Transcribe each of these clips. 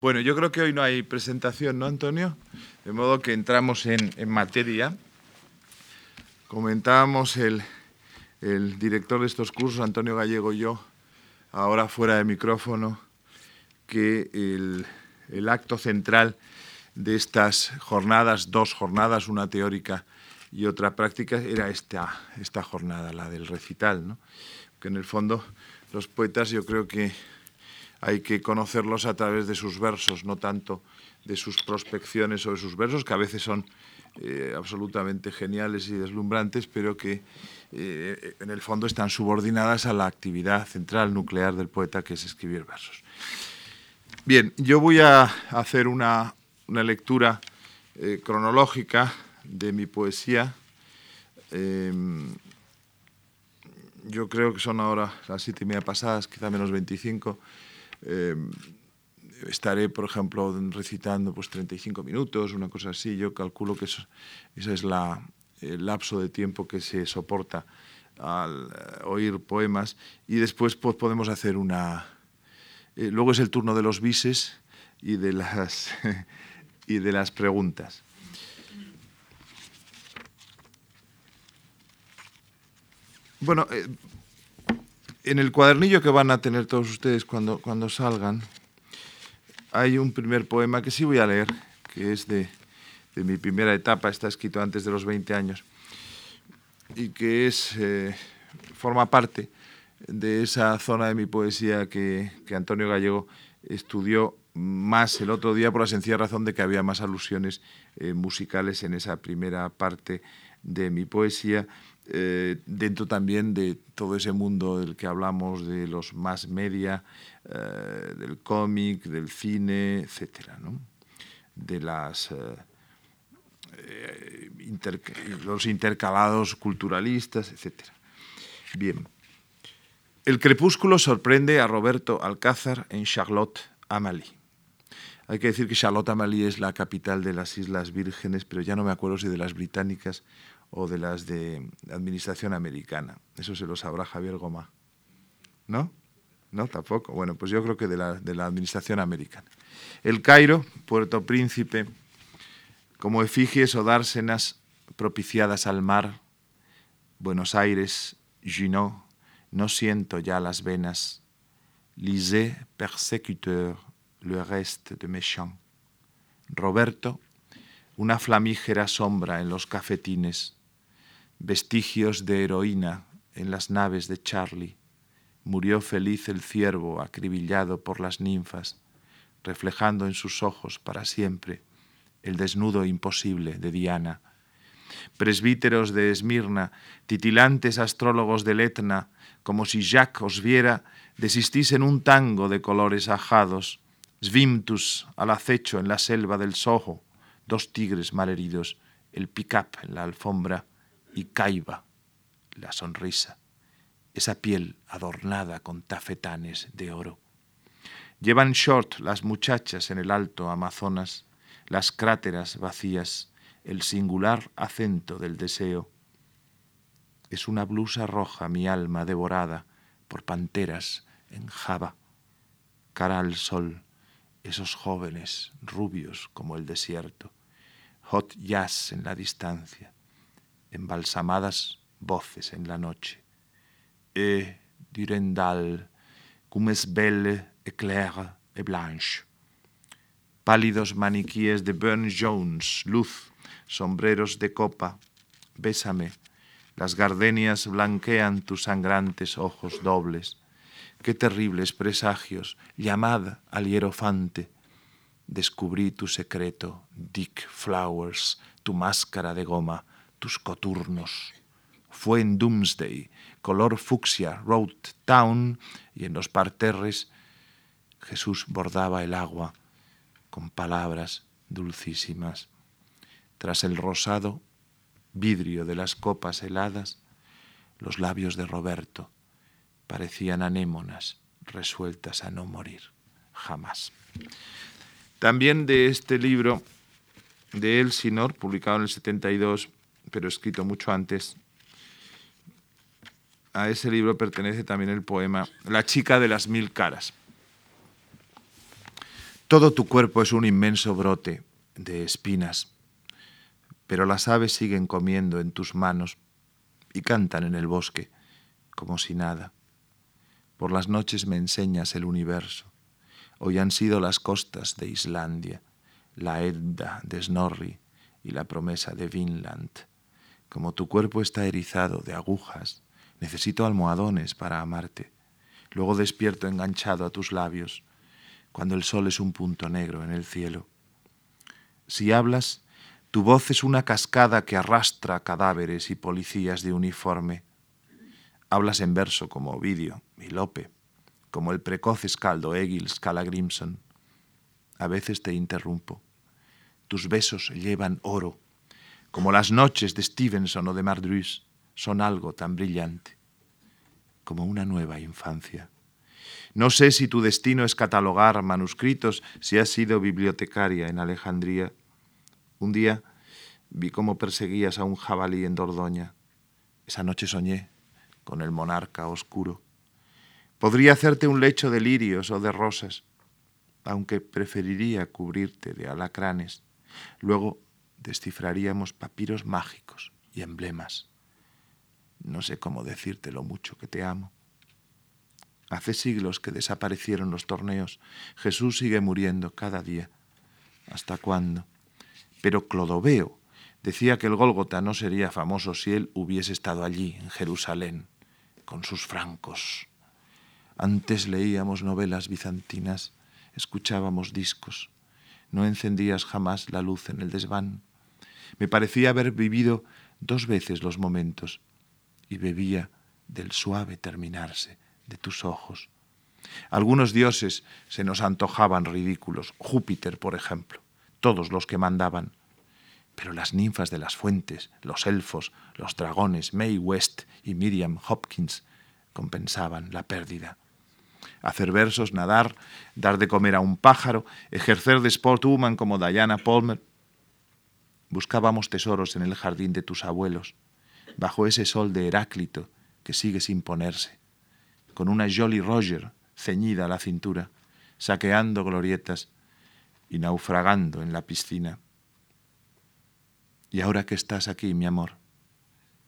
Bueno, yo creo que hoy no hay presentación, ¿no, Antonio? De modo que entramos en, materia. Comentábamos el, director de estos cursos, Antonio Gallego y yo, ahora fuera de micrófono, que el, acto central de estas jornadas, dos jornadas, una teórica y otra práctica, era esta, esta jornada, la del recital, ¿no? que en el fondo los poetas yo creo que hay que conocerlos a través de sus versos, no tanto de sus prospecciones de sus versos, que a veces son eh, absolutamente geniales y deslumbrantes, pero que eh, en el fondo están subordinadas a la actividad central nuclear del poeta, que es escribir versos. Bien, yo voy a hacer una, lectura eh, cronológica de mi poesía. Em, yo creo que son ahora las siete y media pasadas, quizá menos 25. Eh, estaré, por ejemplo, recitando pues 35 minutos, una cosa así. Yo calculo que eso, ese es la, el lapso de tiempo que se soporta al eh, oír poemas. Y después pues, podemos hacer una... Eh, luego es el turno de los bises y de las, y de las preguntas. Bueno, en el cuadernillo que van a tener todos ustedes cuando, cuando salgan, hay un primer poema que sí voy a leer, que es de, mi primera etapa, está escrito antes de los 20 años, y que es, eh, forma parte de esa zona de mi poesía que, Antonio Gallego estudió más el otro día por la sencilla razón de que había más alusiones eh, musicales en esa primera parte de mi poesía eh, dentro también de todo ese mundo del que hablamos, de los más media, eh, del cómic, del cine, etcétera, de las, eh, los intercalados culturalistas, etcétera. Bien. El crepúsculo sorprende a Roberto Alcázar en Charlotte Amalie. Hay que decir que Charlotte Amalie es la capital de las Islas Vírgenes, pero ya no me acuerdo si de las británicas o de las de administración americana. Eso se lo sabrá Javier Goma. ¿No? No, tampoco. Bueno, pues yo creo que de la, de la administración americana. El Cairo, Puerto Príncipe, como efigies o dársenas propiciadas al mar. Buenos Aires, Junot, no siento ya las venas. Lisez, persécuteur, le reste de mes Roberto, una flamígera sombra en los cafetines vestigios de heroína en las naves de Charlie. Murió feliz el ciervo acribillado por las ninfas, reflejando en sus ojos para siempre el desnudo imposible de Diana. Presbíteros de Esmirna, titilantes astrólogos del Etna, como si Jacques os viera, desistís en un tango de colores ajados, Svimtus al acecho en la selva del Soho, dos tigres malheridos, el pick-up en la alfombra, y caiba la sonrisa, esa piel adornada con tafetanes de oro. Llevan short las muchachas en el alto Amazonas, las cráteras vacías, el singular acento del deseo. Es una blusa roja mi alma devorada por panteras en Java. Cara al sol, esos jóvenes rubios como el desierto. Hot jazz en la distancia embalsamadas voces en la noche. Et Durendal, comme es belle et claire et blanche. Pálidos maniquíes de Burne Jones, luz, sombreros de copa, bésame. Las gardenias blanquean tus sangrantes ojos dobles. Qué terribles presagios, llamad al hierofante. Descubrí tu secreto, Dick Flowers, tu máscara de goma, tus coturnos. Fue en Doomsday, color fucsia, Road Town, y en los parterres Jesús bordaba el agua con palabras dulcísimas. Tras el rosado vidrio de las copas heladas, los labios de Roberto parecían anémonas resueltas a no morir jamás. También de este libro de Elsinor, publicado en el 72, pero escrito mucho antes. A ese libro pertenece también el poema La chica de las mil caras. Todo tu cuerpo es un inmenso brote de espinas, pero las aves siguen comiendo en tus manos y cantan en el bosque como si nada. Por las noches me enseñas el universo. Hoy han sido las costas de Islandia, la Edda de Snorri y la promesa de Vinland. Como tu cuerpo está erizado de agujas, necesito almohadones para amarte. Luego despierto enganchado a tus labios, cuando el sol es un punto negro en el cielo. Si hablas, tu voz es una cascada que arrastra cadáveres y policías de uniforme. Hablas en verso como Ovidio y Lope, como el precoz escaldo Egil Skallagrimson. A veces te interrumpo. Tus besos llevan oro, como las noches de Stevenson o de Mardrus son algo tan brillante, como una nueva infancia. No sé si tu destino es catalogar manuscritos, si has sido bibliotecaria en Alejandría. Un día vi cómo perseguías a un jabalí en Dordoña. Esa noche soñé con el monarca oscuro. Podría hacerte un lecho de lirios o de rosas, aunque preferiría cubrirte de alacranes. Luego descifraríamos papiros mágicos y emblemas. No sé cómo decirte lo mucho que te amo. Hace siglos que desaparecieron los torneos. Jesús sigue muriendo cada día. ¿Hasta cuándo? Pero Clodoveo decía que el Gólgota no sería famoso si él hubiese estado allí, en Jerusalén, con sus francos. Antes leíamos novelas bizantinas, escuchábamos discos. No encendías jamás la luz en el desván. Me parecía haber vivido dos veces los momentos y bebía del suave terminarse de tus ojos. Algunos dioses se nos antojaban ridículos, Júpiter, por ejemplo, todos los que mandaban. Pero las ninfas de las fuentes, los elfos, los dragones, May West y Miriam Hopkins compensaban la pérdida. Hacer versos, nadar, dar de comer a un pájaro, ejercer de sportwoman como Diana Palmer. Buscábamos tesoros en el jardín de tus abuelos, bajo ese sol de Heráclito que sigue sin ponerse con una Jolly Roger ceñida a la cintura, saqueando glorietas y naufragando en la piscina. Y ahora que estás aquí, mi amor,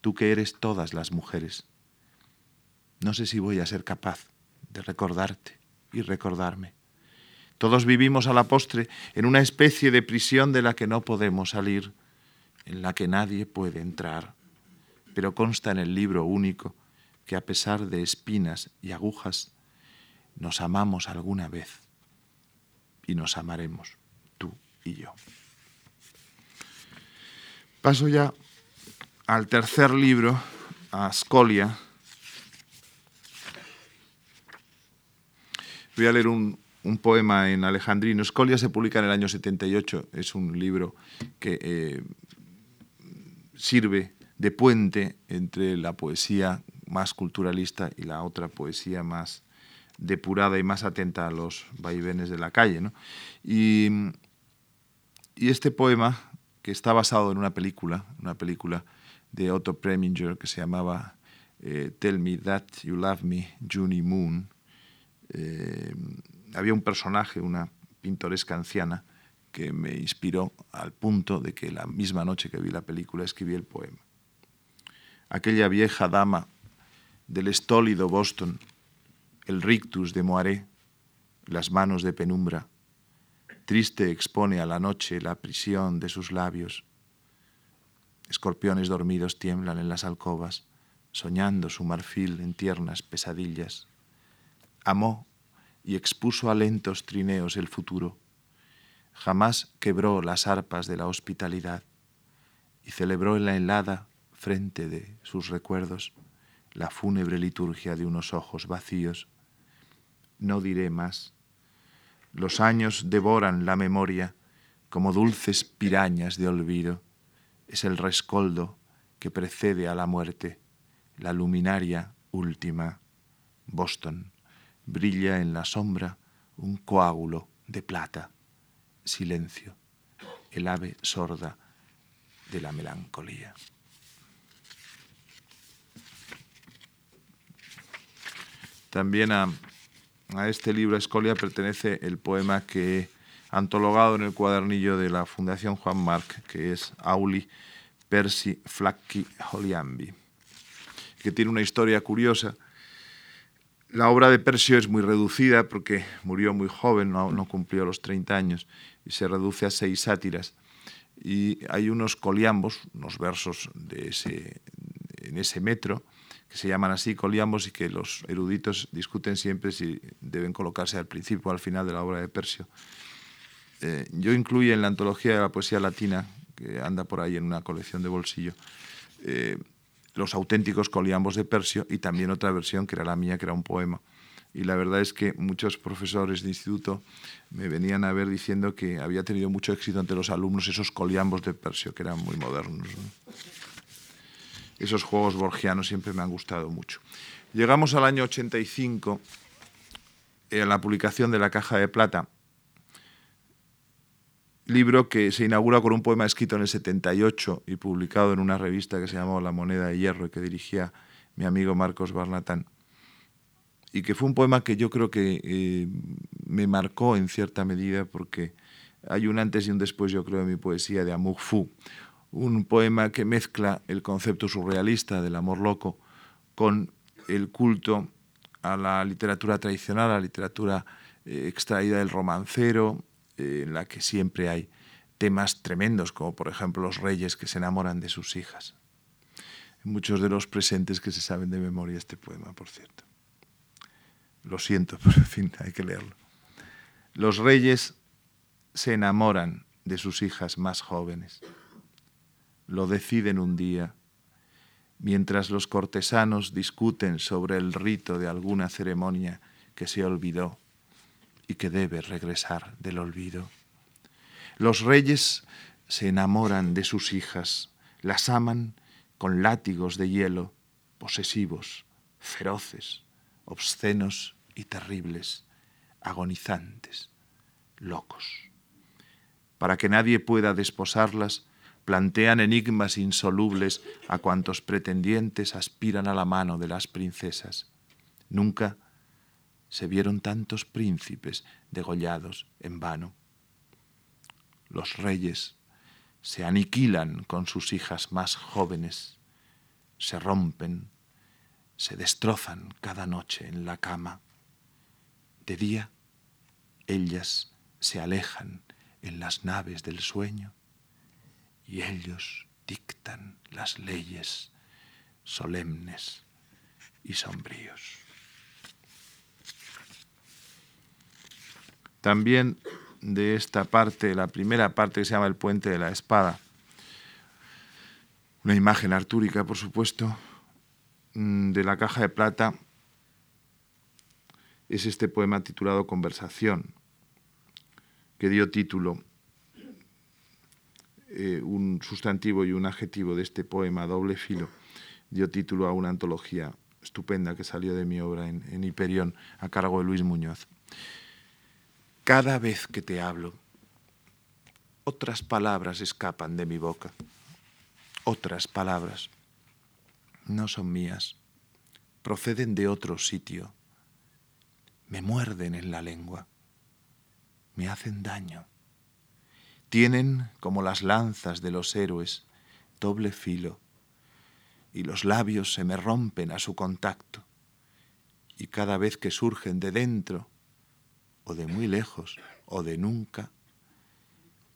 tú que eres todas las mujeres, no sé si voy a ser capaz de recordarte y recordarme. Todos vivimos a la postre en una especie de prisión de la que no podemos salir, en la que nadie puede entrar, pero consta en el libro único que a pesar de espinas y agujas, nos amamos alguna vez y nos amaremos, tú y yo. Paso ya al tercer libro, a Scolia. Voy a leer un, poema en alejandrino. Scolia se publica en el año 78. Es un libro que eh, sirve de puente entre la poesía más culturalista y la otra poesía más depurada y más atenta a los vaivenes de la calle. Y, este poema, que está basado en una película, una película de Otto Preminger que se llamaba eh, Tell Me That You Love Me, Junie Moon, eh, había un personaje, una pintoresca anciana, que me inspiró al punto de que la misma noche que vi la película escribí el poema. Aquella vieja dama del estólido Boston, el rictus de Moaré, las manos de penumbra, triste expone a la noche la prisión de sus labios. Escorpiones dormidos tiemblan en las alcobas, soñando su marfil en tiernas pesadillas. Amó y expuso a lentos trineos el futuro. Jamás quebró las arpas de la hospitalidad y celebró en la helada frente de sus recuerdos la fúnebre liturgia de unos ojos vacíos. No diré más. Los años devoran la memoria como dulces pirañas de olvido. Es el rescoldo que precede a la muerte, la luminaria última. Boston. Brilla en la sombra un coágulo de plata. Silencio. El ave sorda de la melancolía. También a, este libro Escolia pertenece el poema que antologado en el cuadernillo de la Fundación Juan Marc, que es Auli Percy Flacchi Holiambi, que tiene una historia curiosa. La obra de Persio es muy reducida porque murió muy joven, no, no cumplió los 30 años, y se reduce a seis sátiras. Y hay unos coliambos, unos versos de ese, en ese metro, que se llaman así coliambos y que los eruditos discuten siempre si deben colocarse al principio o al final de la obra de Persio. Eh, yo incluyo en la antología de la poesía latina, que anda por ahí en una colección de bolsillo, eh, los auténticos coliambos de Persio y también otra versión que era la mía, que era un poema. Y la verdad es que muchos profesores de instituto me venían a ver diciendo que había tenido mucho éxito entre los alumnos esos coliambos de Persio, que eran muy modernos esos juegos borgianos siempre me han gustado mucho. Llegamos al año 85, en la publicación de La Caja de Plata, libro que se inaugura con un poema escrito en el 78 y publicado en una revista que se llamó La Moneda de Hierro y que dirigía mi amigo Marcos Barnatán. Y que fue un poema que yo creo que eh, me marcó en cierta medida porque hay un antes y un después, yo creo, en mi poesía de Amour Fou, un poema que mezcla el concepto surrealista del amor loco con el culto a la literatura tradicional, a la literatura eh, extraída del romancero, eh, en la que siempre hay temas tremendos, como por ejemplo los reyes que se enamoran de sus hijas. Muchos de los presentes que se saben de memoria este poema, por cierto. Lo siento, pero en fin, hay que leerlo. Los reyes se enamoran de sus hijas más jóvenes lo deciden un día, mientras los cortesanos discuten sobre el rito de alguna ceremonia que se olvidó y que debe regresar del olvido. Los reyes se enamoran de sus hijas, las aman con látigos de hielo, posesivos, feroces, obscenos y terribles, agonizantes, locos. Para que nadie pueda desposarlas, plantean enigmas insolubles a cuantos pretendientes aspiran a la mano de las princesas. Nunca se vieron tantos príncipes degollados en vano. Los reyes se aniquilan con sus hijas más jóvenes, se rompen, se destrozan cada noche en la cama. De día, ellas se alejan en las naves del sueño y ellos dictan las leyes solemnes y sombríos. También de esta parte, la primera parte que se llama el puente de la espada, una imagen artúrica, por supuesto, mm, de la caja de plata, es este poema titulado Conversación, que dio título eh, un sustantivo y un adjetivo de este poema doble filo. Dio título a una antología estupenda que salió de mi obra en, en Hiperión a cargo de Luis Muñoz. Cada vez que te hablo, otras palabras escapan de mi boca. Otras palabras. No son mías. Proceden de otro sitio. Me muerden en la lengua. Me hacen daño. Tienen, como las lanzas de los héroes, doble filo, y los labios se me rompen a su contacto, y cada vez que surgen de dentro, o de muy lejos, o de nunca,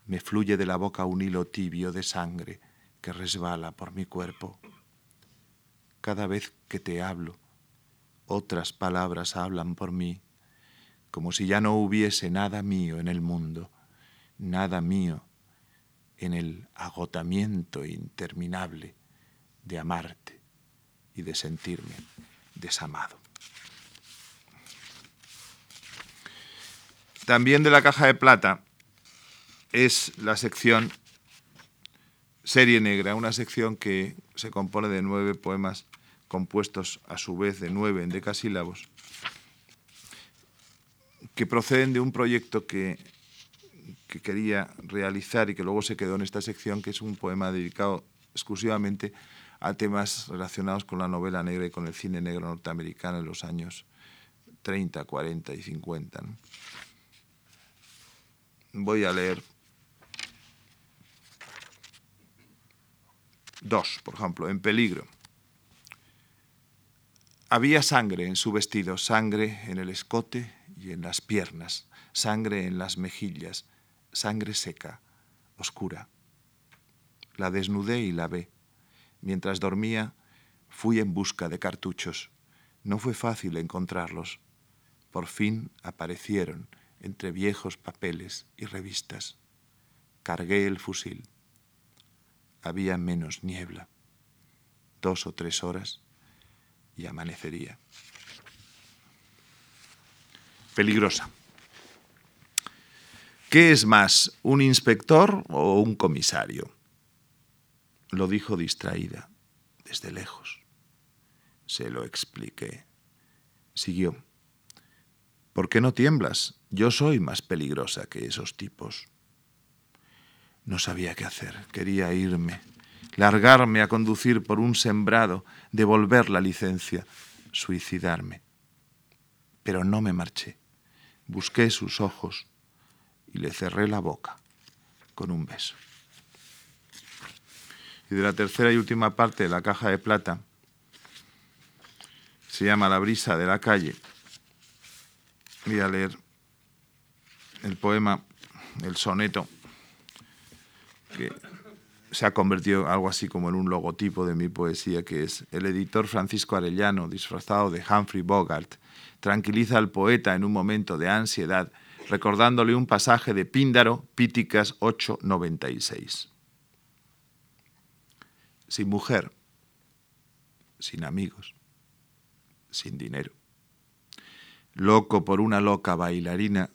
me fluye de la boca un hilo tibio de sangre que resbala por mi cuerpo. Cada vez que te hablo, otras palabras hablan por mí, como si ya no hubiese nada mío en el mundo nada mío en el agotamiento interminable de amarte y de sentirme desamado. También de la caja de plata es la sección Serie Negra, una sección que se compone de nueve poemas compuestos a su vez de nueve endecasílabos, que proceden de un proyecto que que quería realizar y que luego se quedó en esta sección, que es un poema dedicado exclusivamente a temas relacionados con la novela negra y con el cine negro norteamericano en los años 30, 40 y 50. Voy a leer dos, por ejemplo, en peligro. Había sangre en su vestido, sangre en el escote y en las piernas, sangre en las mejillas, sangre seca, oscura. La desnudé y la ve. Mientras dormía, fui en busca de cartuchos. No fue fácil encontrarlos. Por fin aparecieron entre viejos papeles y revistas. Cargué el fusil. Había menos niebla. Dos o tres horas y amanecería. Peligrosa. ¿Qué es más, un inspector o un comisario? Lo dijo distraída, desde lejos. Se lo expliqué. Siguió. ¿Por qué no tiemblas? Yo soy más peligrosa que esos tipos. No sabía qué hacer. Quería irme largarme a conducir por un sembrado, devolver la licencia, suicidarme. Pero no me marché. Busqué sus ojos y le cerré la boca con un beso. Y de la tercera y última parte de la caja de plata, se llama La brisa de la calle. Voy a leer el poema, el soneto, que se ha convertido algo así como en un logotipo de mi poesía, que es el editor Francisco Arellano, disfrazado de Humphrey Bogart, tranquiliza al poeta en un momento de ansiedad, recordándole un pasaje de Píndaro, Píticas 8.96. Sin mujer, sin amigos, sin dinero. Loco por una loca bailarina,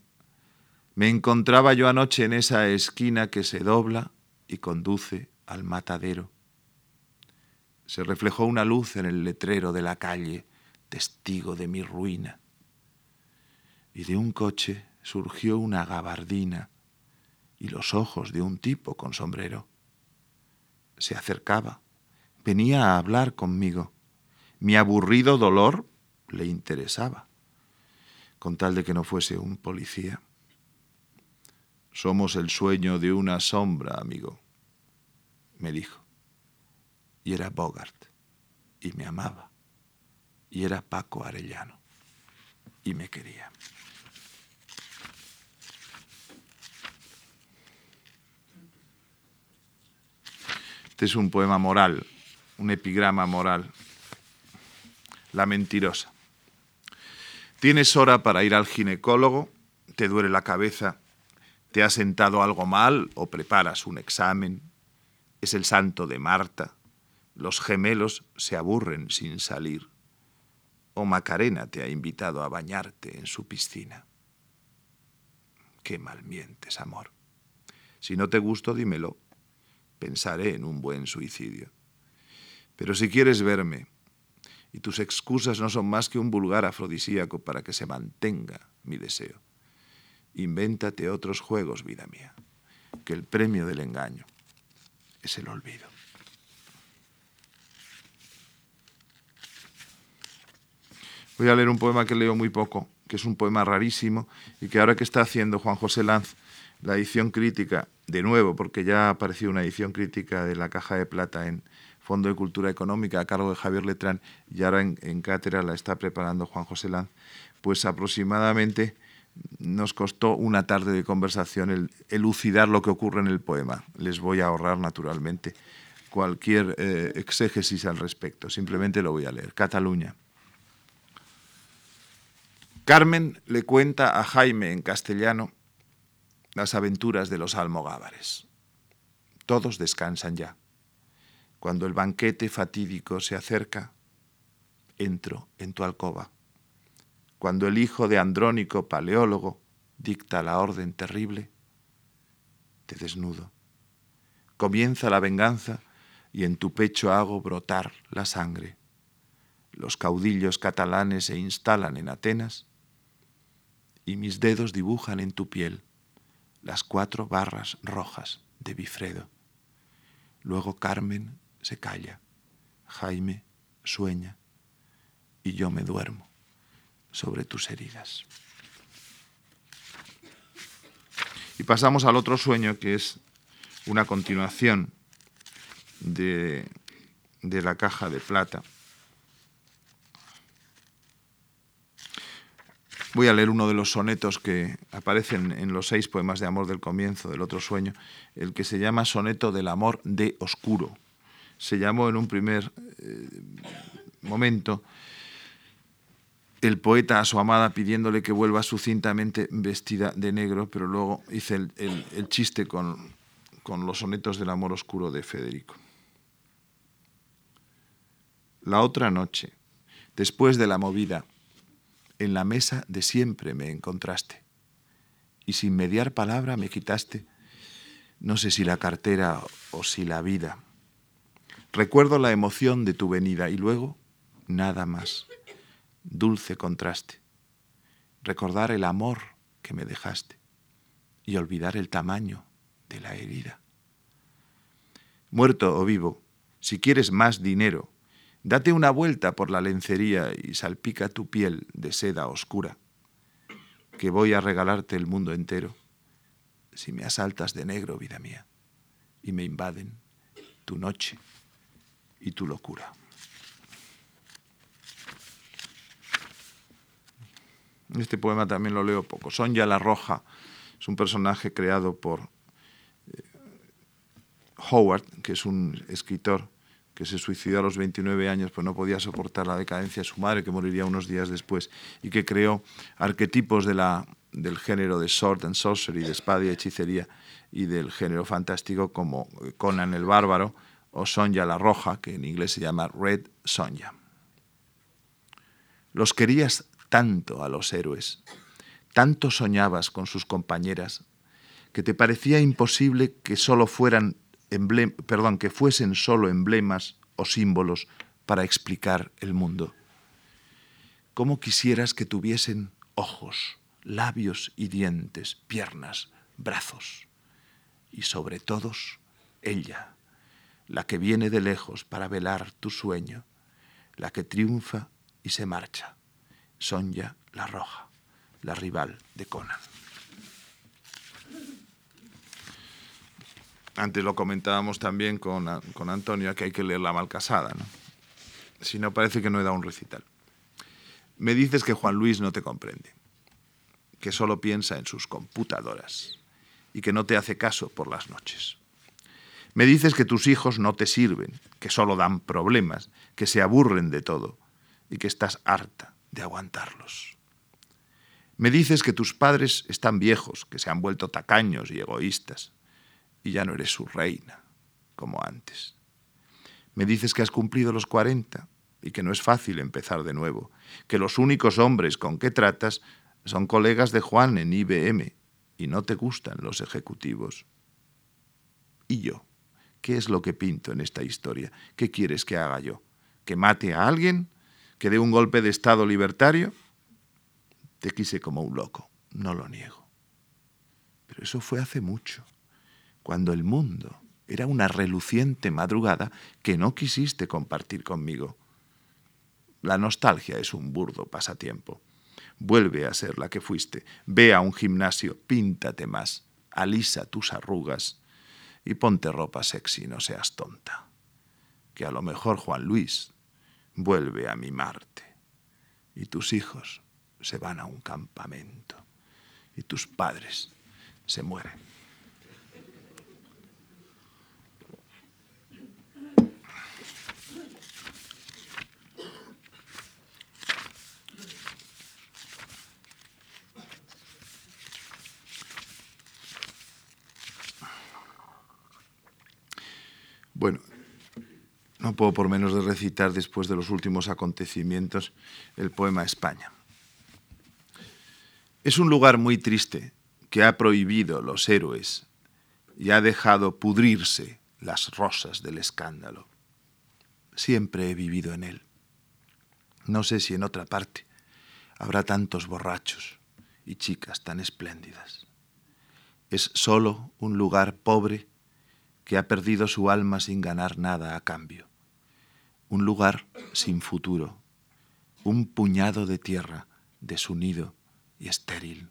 me encontraba yo anoche en esa esquina que se dobla y conduce al matadero. Se reflejó una luz en el letrero de la calle, testigo de mi ruina. Y de un coche surgió una gabardina y los ojos de un tipo con sombrero. Se acercaba, venía a hablar conmigo. Mi aburrido dolor le interesaba, con tal de que no fuese un policía. Somos el sueño de una sombra, amigo, me dijo. Y era Bogart, y me amaba, y era Paco Arellano, y me quería. Este es un poema moral, un epigrama moral. La mentirosa. Tienes hora para ir al ginecólogo, te duele la cabeza te ha sentado algo mal o preparas un examen. Es el santo de Marta. Los gemelos se aburren sin salir. O Macarena te ha invitado a bañarte en su piscina. Qué mal mientes, amor. Si no te gusto, dímelo. Pensaré en un buen suicidio. Pero si quieres verme, y tus excusas no son más que un vulgar afrodisíaco para que se mantenga mi deseo, Invéntate otros juegos, vida mía, que el premio del engaño es el olvido. Voy a leer un poema que leo muy poco, que es un poema rarísimo y que ahora que está haciendo Juan José Lanz la edición crítica, de nuevo, porque ya ha aparecido una edición crítica de La Caja de Plata en Fondo de Cultura Económica a cargo de Javier Letrán y ahora en, en cátedra la está preparando Juan José Lanz, pues aproximadamente nos costó una tarde de conversación el elucidar lo que ocurre en el poema. Les voy a ahorrar naturalmente cualquier eh, exégesis al respecto, simplemente lo voy a leer. Cataluña. Carmen le cuenta a Jaime en castellano las aventuras de los almogávares. Todos descansan ya. Cuando el banquete fatídico se acerca, entro en tu alcoba cuando el hijo de Andrónico, paleólogo, dicta la orden terrible, te desnudo. Comienza la venganza y en tu pecho hago brotar la sangre. Los caudillos catalanes se instalan en Atenas y mis dedos dibujan en tu piel las cuatro barras rojas de Bifredo. Luego Carmen se calla, Jaime sueña y yo me duermo sobre tus heridas. Y pasamos al otro sueño, que es una continuación de, de la caja de plata. Voy a leer uno de los sonetos que aparecen en los seis poemas de amor del comienzo del otro sueño, el que se llama Soneto del Amor de Oscuro. Se llamó en un primer eh, momento el poeta a su amada pidiéndole que vuelva sucintamente vestida de negro, pero luego hice el, chiste con, con los sonetos del amor oscuro de Federico. La otra noche, después de la movida, en la mesa de siempre me encontraste y sin mediar palabra me quitaste, no sé si la cartera o si la vida. Recuerdo la emoción de tu venida y luego nada más. Dulce contraste. Recordar el amor que me dejaste y olvidar el tamaño de la herida. Muerto o vivo, si quieres más dinero, Date una vuelta por la lencería y salpica tu piel de seda oscura, que voy a regalarte el mundo entero si me asaltas de negro, vida mía, y me invaden tu noche y tu locura. Este poema también lo leo poco. Sonja la Roja es un personaje creado por eh, Howard, que es un escritor que se suicidó a los 29 años, pues no podía soportar la decadencia de su madre, que moriría unos días después, y que creó arquetipos del género de sword and sorcery, de espada y hechicería, y del género fantástico como Conan el Bárbaro o Sonja la Roja, que en inglés se llama Red Sonja. Los querías tanto a los héroes, tanto soñabas con sus compañeras, que te parecía imposible que solo fueran perdón, que fuesen solo emblemas o símbolos para explicar el mundo. ¿Cómo quisieras que tuviesen ojos, labios y dientes, piernas, brazos? Y sobre todos, ella, la que viene de lejos para velar tu sueño, la que triunfa y se marcha, Sonja la Roja, la rival de Conan. Antes lo comentábamos también con, con Antonio, que hay que leer La Malcasada, ¿no? Si no, parece que no he dado un recital. Me dices que Juan Luis no te comprende, que solo piensa en sus computadoras y que no te hace caso por las noches. Me dices que tus hijos no te sirven, que solo dan problemas, que se aburren de todo y que estás harta de aguantarlos. Me dices que tus padres están viejos, que se han vuelto tacaños y egoístas, y ya no eres su reina, como antes. Me dices que has cumplido los 40 y que no es fácil empezar de nuevo, que los únicos hombres con que tratas son colegas de Juan en IBM y no te gustan los ejecutivos. ¿Y yo? ¿Qué es lo que pinto en esta historia? ¿Qué quieres que haga yo? ¿Que mate a alguien? ¿Que dé un golpe de Estado libertario? Te quise como un loco, no lo niego. Pero eso fue hace mucho cuando el mundo era una reluciente madrugada que no quisiste compartir conmigo. La nostalgia es un burdo pasatiempo. Vuelve a ser la que fuiste. Ve a un gimnasio, píntate más, alisa tus arrugas y ponte ropa sexy, no seas tonta. Que a lo mejor Juan Luis vuelve a mimarte y tus hijos se van a un campamento y tus padres se mueren. Bueno, no puedo por menos de recitar después de los últimos acontecimientos el poema España. Es un lugar muy triste que ha prohibido los héroes y ha dejado pudrirse las rosas del escándalo. Siempre he vivido en él. No sé si en otra parte habrá tantos borrachos y chicas tan espléndidas. Es solo un lugar pobre que ha perdido su alma sin ganar nada a cambio. Un lugar sin futuro, un puñado de tierra desunido y estéril.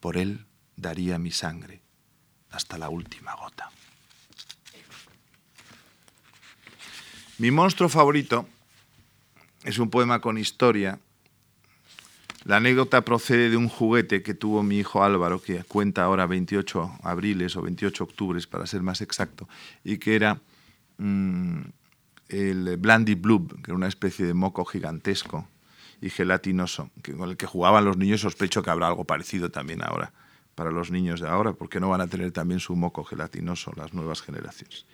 Por él daría mi sangre hasta la última gota. Mi monstruo favorito es un poema con historia. La anécdota procede de un juguete que tuvo mi hijo Álvaro, que cuenta ahora 28 abriles o 28 octubres, para ser más exacto, y que era mm, el Blandy Blub, que era una especie de moco gigantesco y gelatinoso, con el que jugaban los niños. Sospecho que habrá algo parecido también ahora para los niños de ahora, porque no van a tener también su moco gelatinoso las nuevas generaciones.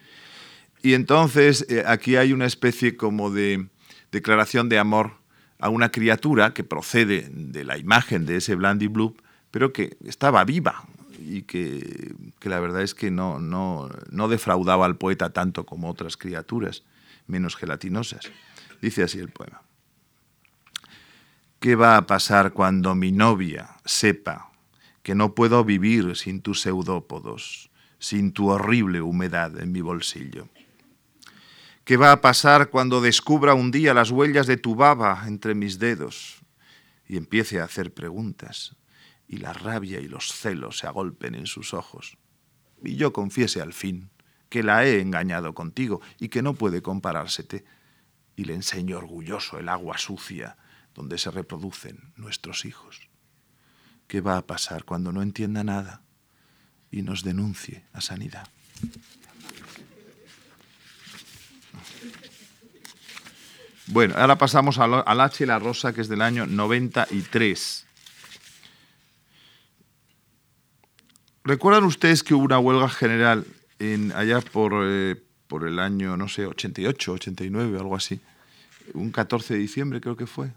Y entonces eh, aquí hay una especie como de declaración de amor a una criatura que procede de la imagen de ese Blandy Blue, pero que estaba viva y que, que la verdad es que no, no, no defraudaba al poeta tanto como otras criaturas menos gelatinosas. Dice así el poema. ¿Qué va a pasar cuando mi novia sepa que no puedo vivir sin tus pseudópodos, sin tu horrible humedad en mi bolsillo? ¿Qué va a pasar cuando descubra un día las huellas de tu baba entre mis dedos y empiece a hacer preguntas y la rabia y los celos se agolpen en sus ojos? Y yo confiese al fin que la he engañado contigo y que no puede comparársete, y le enseño orgulloso el agua sucia donde se reproducen nuestros hijos. ¿Qué va a pasar cuando no entienda nada y nos denuncie a sanidad? Bueno, ahora pasamos al, H y la Rosa, que es del año 93. ¿Recuerdan ustedes que hubo una huelga general allá por, eh, por el año, no sé, 88, 89, algo así? Un 14 de diciembre creo que fue.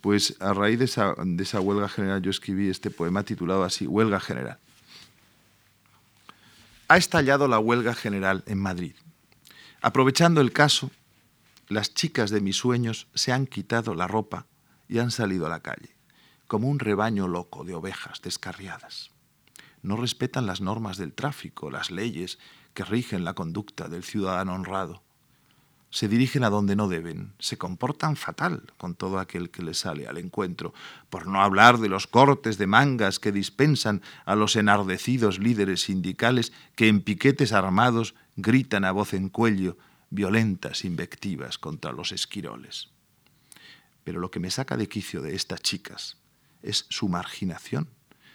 Pues a raíz de esa, de esa huelga general yo escribí este poema titulado así, Huelga General. Ha estallado la huelga general en Madrid. Aprovechando el caso, las chicas de mis sueños se han quitado la ropa y han salido a la calle, como un rebaño loco de ovejas descarriadas. No respetan las normas del tráfico, las leyes que rigen la conducta del ciudadano honrado. Se dirigen a donde no deben, se comportan fatal con todo aquel que les sale al encuentro, por no hablar de los cortes de mangas que dispensan a los enardecidos líderes sindicales que en piquetes armados gritan a voz en cuello violentas invectivas contra los esquiroles. Pero lo que me saca de quicio de estas chicas es su marginación,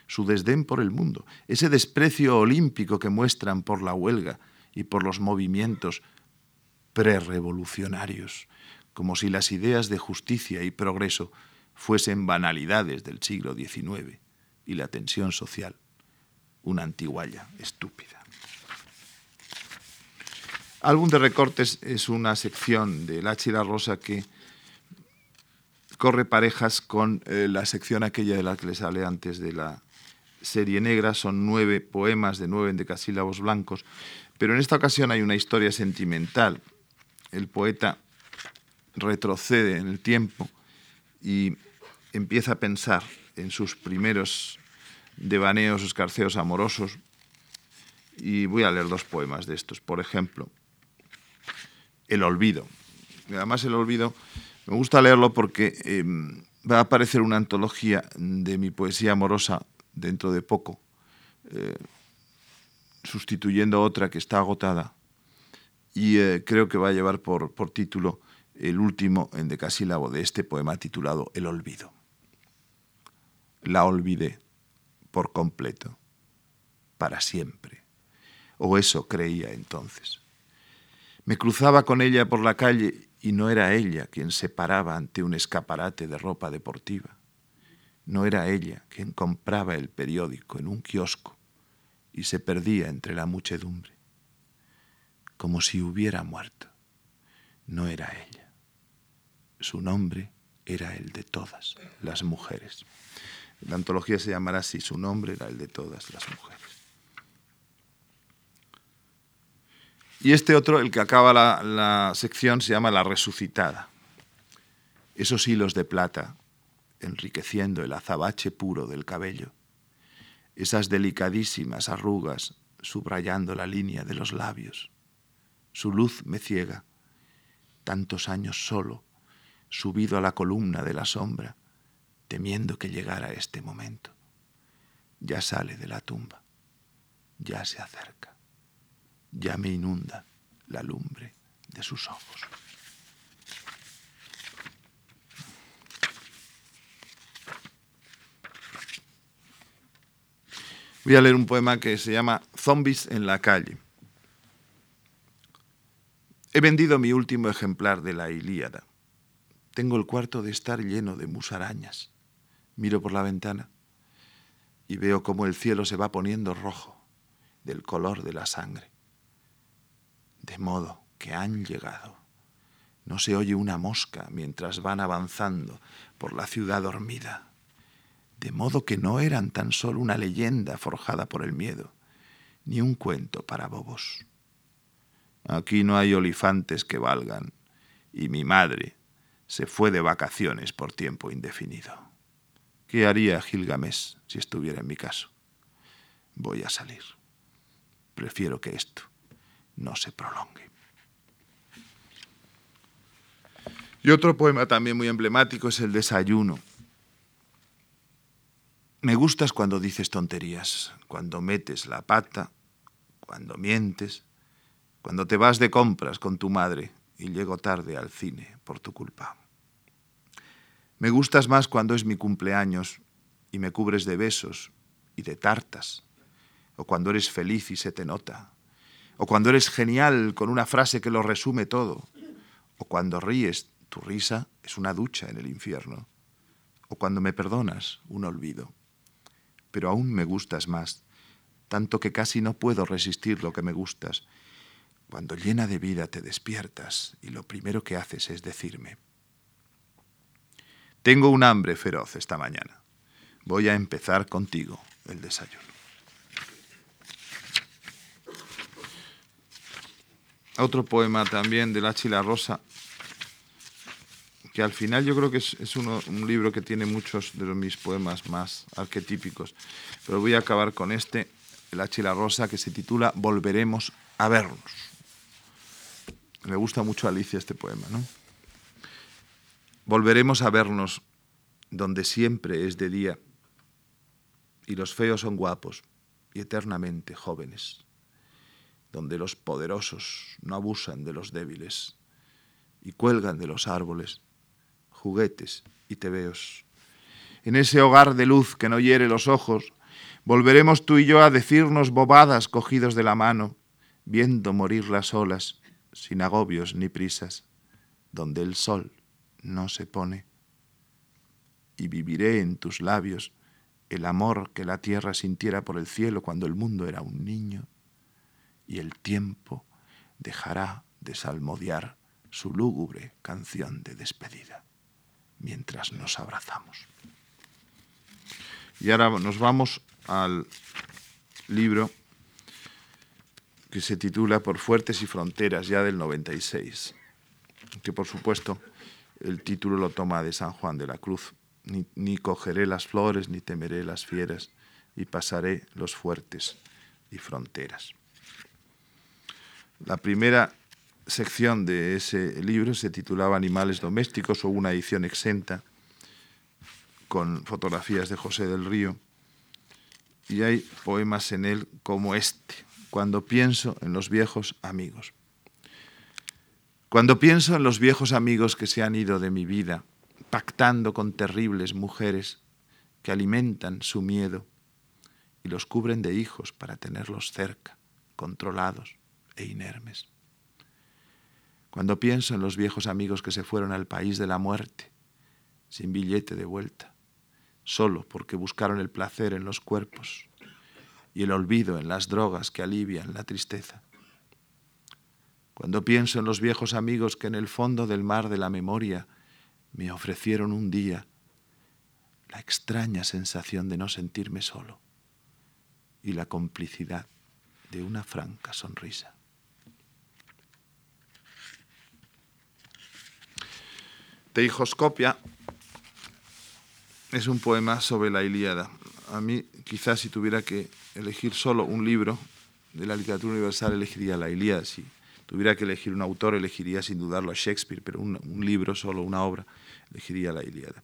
su desdén por el mundo, ese desprecio olímpico que muestran por la huelga y por los movimientos prerevolucionarios, como si las ideas de justicia y progreso fuesen banalidades del siglo XIX y la tensión social una antigualla estúpida. Álbum de recortes es una sección de La Rosa que corre parejas con eh, la sección aquella de la que les hablé antes de la serie negra. Son nueve poemas de nueve endecasílabos blancos, pero en esta ocasión hay una historia sentimental. El poeta retrocede en el tiempo y empieza a pensar en sus primeros devaneos, escarceos amorosos. Y voy a leer dos poemas de estos. Por ejemplo, el olvido. Además, el olvido me gusta leerlo porque em, va a aparecer una antología de mi poesía amorosa dentro de poco, eh, sustituyendo otra que está agotada. Y eh, creo que va a llevar por, por título el último endecasílabo de este poema titulado El olvido. La olvidé por completo, para siempre. O eso creía entonces. Me cruzaba con ella por la calle y no era ella quien se paraba ante un escaparate de ropa deportiva. No era ella quien compraba el periódico en un kiosco y se perdía entre la muchedumbre, como si hubiera muerto. No era ella. Su nombre era el de todas las mujeres. La antología se llamará así, su nombre era el de todas las mujeres. Y este otro, el que acaba la, sección, se llama La Resucitada. Esos hilos de plata enriqueciendo el azabache puro del cabello, esas delicadísimas arrugas subrayando la línea de los labios. Su luz me ciega, tantos años solo, subido a la columna de la sombra, temiendo que llegara este momento. ya sale de la tumba, ya se acerca, ya me inunda la lumbre de sus ojos. Voy a leer un poema que se llama Zombies en la calle. He vendido mi último ejemplar de la Ilíada. Tengo el cuarto de estar lleno de musarañas. Miro por la ventana y veo cómo el cielo se va poniendo rojo del color de la sangre. De modo que han llegado. No se oye una mosca mientras van avanzando por la ciudad dormida de modo que no eran tan solo una leyenda forjada por el miedo, ni un cuento para bobos. Aquí no hay olifantes que valgan, y mi madre se fue de vacaciones por tiempo indefinido. ¿Qué haría Gilgamesh si estuviera en mi caso? Voy a salir. Prefiero que esto no se prolongue. Y otro poema también muy emblemático es el desayuno me gustas cuando dices tonterías, cuando metes la pata, cuando mientes, cuando te vas de compras con tu madre y llego tarde al cine por tu culpa. Me gustas más cuando es mi cumpleaños y me cubres de besos y de tartas, o cuando eres feliz y se te nota, o cuando eres genial con una frase que lo resume todo, o cuando ríes, tu risa es una ducha en el infierno, o cuando me perdonas, un olvido pero aún me gustas más, tanto que casi no puedo resistir lo que me gustas. Cuando llena de vida te despiertas y lo primero que haces es decirme, tengo un hambre feroz esta mañana. Voy a empezar contigo el desayuno. Otro poema también de La Chila Rosa, que al final yo creo que es, un libro que tiene muchos de mis poemas más arquetípicos. Pero voy a acabar con este, El Achila Rosa, que se titula Volveremos a vernos. Me gusta mucho Alicia este poema, ¿no? Volveremos a vernos donde siempre es de día y los feos son guapos y eternamente jóvenes, donde los poderosos no abusan de los débiles y cuelgan de los árboles juguetes y tebeos. En ese hogar de luz que no hiere los ojos, volveremos tú y yo a decirnos bobadas cogidos de la mano, viendo morir las olas, sin agobios ni prisas, donde el sol no se pone. Y viviré en tus labios el amor que la tierra sintiera por el cielo cuando el mundo era un niño, y el tiempo dejará de salmodiar su lúgubre canción de despedida mientras nos abrazamos. Y ahora nos vamos al libro que se titula Por Fuertes y Fronteras, ya del 96, que por supuesto el título lo toma de San Juan de la Cruz. Ni, ni cogeré las flores, ni temeré las fieras, y pasaré los fuertes y fronteras. La primera sección de ese libro se titulaba Animales domésticos o una edición exenta con fotografías de José del Río. Y hay poemas en él como este, Cuando pienso en los viejos amigos. Cuando pienso en los viejos amigos que se han ido de mi vida, pactando con terribles mujeres que alimentan su miedo y los cubren de hijos para tenerlos cerca, controlados e inermes cuando pienso en los viejos amigos que se fueron al país de la muerte, sin billete de vuelta, solo porque buscaron el placer en los cuerpos y el olvido en las drogas que alivian la tristeza. Cuando pienso en los viejos amigos que en el fondo del mar de la memoria me ofrecieron un día la extraña sensación de no sentirme solo y la complicidad de una franca sonrisa. Teijoscopia es un poema sobre la Ilíada. A mí, quizás si tuviera que elegir solo un libro de la literatura universal, elegiría la Ilíada. Si tuviera que elegir un autor, elegiría sin dudarlo a Shakespeare, pero un, libro, solo una obra, elegiría la Ilíada.